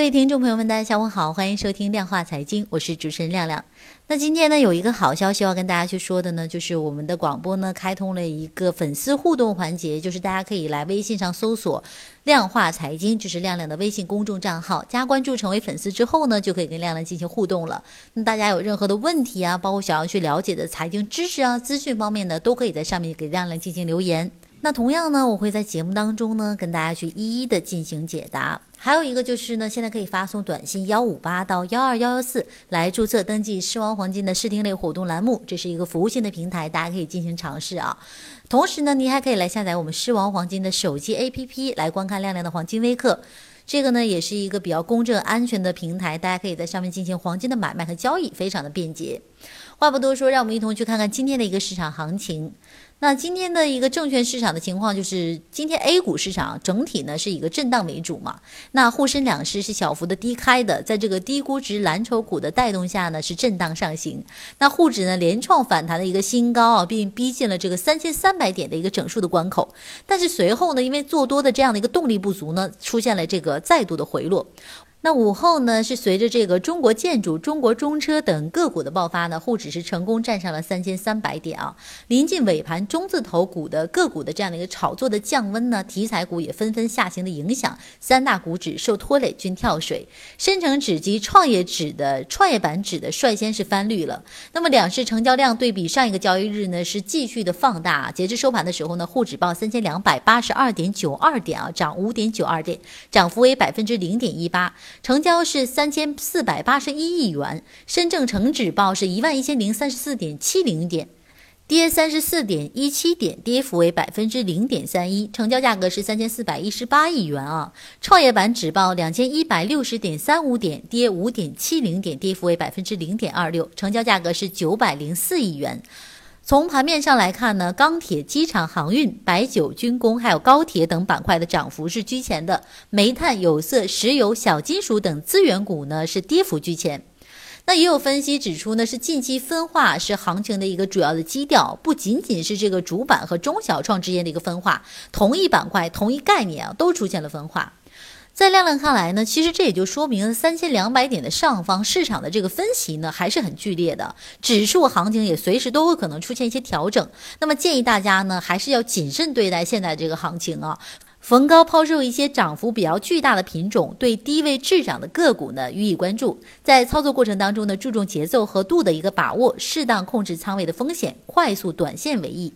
各位听众朋友们，大家下午好，欢迎收听量化财经，我是主持人亮亮。那今天呢，有一个好消息要跟大家去说的呢，就是我们的广播呢开通了一个粉丝互动环节，就是大家可以来微信上搜索“量化财经”，就是亮亮的微信公众账号，加关注成为粉丝之后呢，就可以跟亮亮进行互动了。那大家有任何的问题啊，包括想要去了解的财经知识啊、资讯方面的，都可以在上面给亮亮进行留言。那同样呢，我会在节目当中呢跟大家去一一的进行解答。还有一个就是呢，现在可以发送短信幺五八到幺二幺幺四来注册登记狮王黄金的试听类活动栏目，这是一个服务性的平台，大家可以进行尝试啊。同时呢，您还可以来下载我们狮王黄金的手机 APP 来观看亮亮的黄金微课。这个呢也是一个比较公正安全的平台，大家可以在上面进行黄金的买卖和交易，非常的便捷。话不多说，让我们一同去看看今天的一个市场行情。那今天的一个证券市场的情况就是，今天 A 股市场整体呢是一个震荡为主嘛。那沪深两市是小幅的低开的，在这个低估值蓝筹股的带动下呢，是震荡上行。那沪指呢连创反弹的一个新高啊，并逼近了这个三千三百点的一个整数的关口。但是随后呢，因为做多的这样的一个动力不足呢，出现了这个再度的回落。那午后呢，是随着这个中国建筑、中国中车等个股的爆发呢，沪指是成功站上了三千三百点啊。临近尾盘，中字头股的个股的这样的一个炒作的降温呢，题材股也纷纷下行的影响，三大股指受拖累均跳水。深成指及创业指的创业板指的率先是翻绿了。那么两市成交量对比上一个交易日呢，是继续的放大。截至收盘的时候呢，沪指报三千两百八十二点九二点啊，涨五点九二点，涨幅为百分之零点一八。成交是三千四百八十一亿元，深证成指报是一万一千零三十四点七零点，跌三十四点一七点，跌幅为百分之零点三一，成交价格是三千四百一十八亿元啊。创业板指报两千一百六十点三五点，跌五点七零点，跌幅为百分之零点二六，成交价格是九百零四亿元。从盘面上来看呢，钢铁、机场、航运、白酒、军工，还有高铁等板块的涨幅是居前的；煤炭、有色、石油、小金属等资源股呢是跌幅居前。那也有分析指出呢，是近期分化是行情的一个主要的基调，不仅仅是这个主板和中小创之间的一个分化，同一板块、同一概念啊都出现了分化。在亮亮看来呢，其实这也就说明三千两百点的上方市场的这个分歧呢还是很剧烈的，指数行情也随时都会可能出现一些调整。那么建议大家呢还是要谨慎对待现在这个行情啊，逢高抛售一些涨幅比较巨大的品种，对低位滞涨的个股呢予以关注。在操作过程当中呢，注重节奏和度的一个把握，适当控制仓位的风险，快速短线为宜。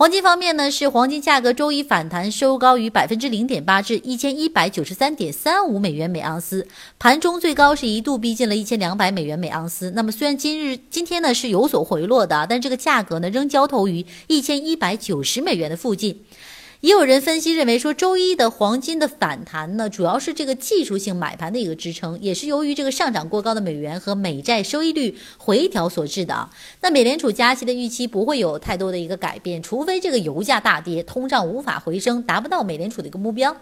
黄金方面呢，是黄金价格周一反弹收高于百分之零点八，至一千一百九十三点三五美元每盎司，盘中最高是一度逼近了一千两百美元每盎司。那么虽然今日今天呢是有所回落的，但这个价格呢仍交投于一千一百九十美元的附近。也有人分析认为说，周一的黄金的反弹呢，主要是这个技术性买盘的一个支撑，也是由于这个上涨过高的美元和美债收益率回调所致的。那美联储加息的预期不会有太多的一个改变，除非这个油价大跌，通胀无法回升，达不到美联储的一个目标。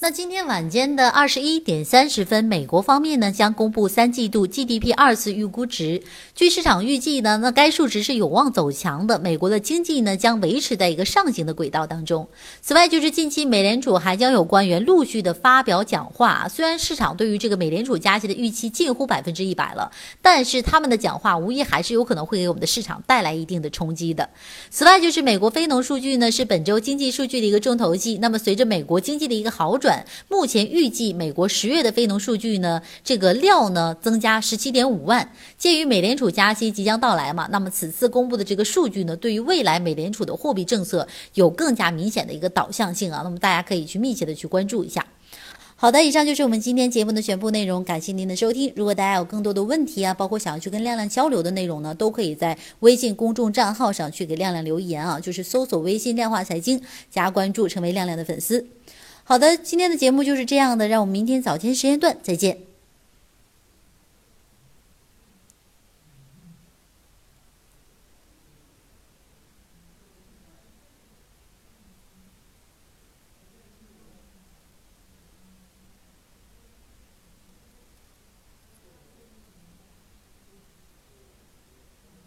那今天晚间的二十一点三十分，美国方面呢将公布三季度 GDP 二次预估值。据市场预计呢，那该数值是有望走强的。美国的经济呢将维持在一个上行的轨道当中。此外，就是近期美联储还将有官员陆续的发表讲话。虽然市场对于这个美联储加息的预期近乎百分之一百了，但是他们的讲话无疑还是有可能会给我们的市场带来一定的冲击的。此外，就是美国非农数据呢是本周经济数据的一个重头戏。那么随着美国经济的一个好转转，目前预计美国十月的非农数据呢，这个料呢增加十七点五万。鉴于美联储加息即将到来嘛，那么此次公布的这个数据呢，对于未来美联储的货币政策有更加明显的一个导向性啊。那么大家可以去密切的去关注一下。好的，以上就是我们今天节目的全部内容，感谢您的收听。如果大家有更多的问题啊，包括想要去跟亮亮交流的内容呢，都可以在微信公众账号上去给亮亮留言啊，就是搜索微信量化财经加关注，成为亮亮的粉丝。好的，今天的节目就是这样的，让我们明天早间时间段再见。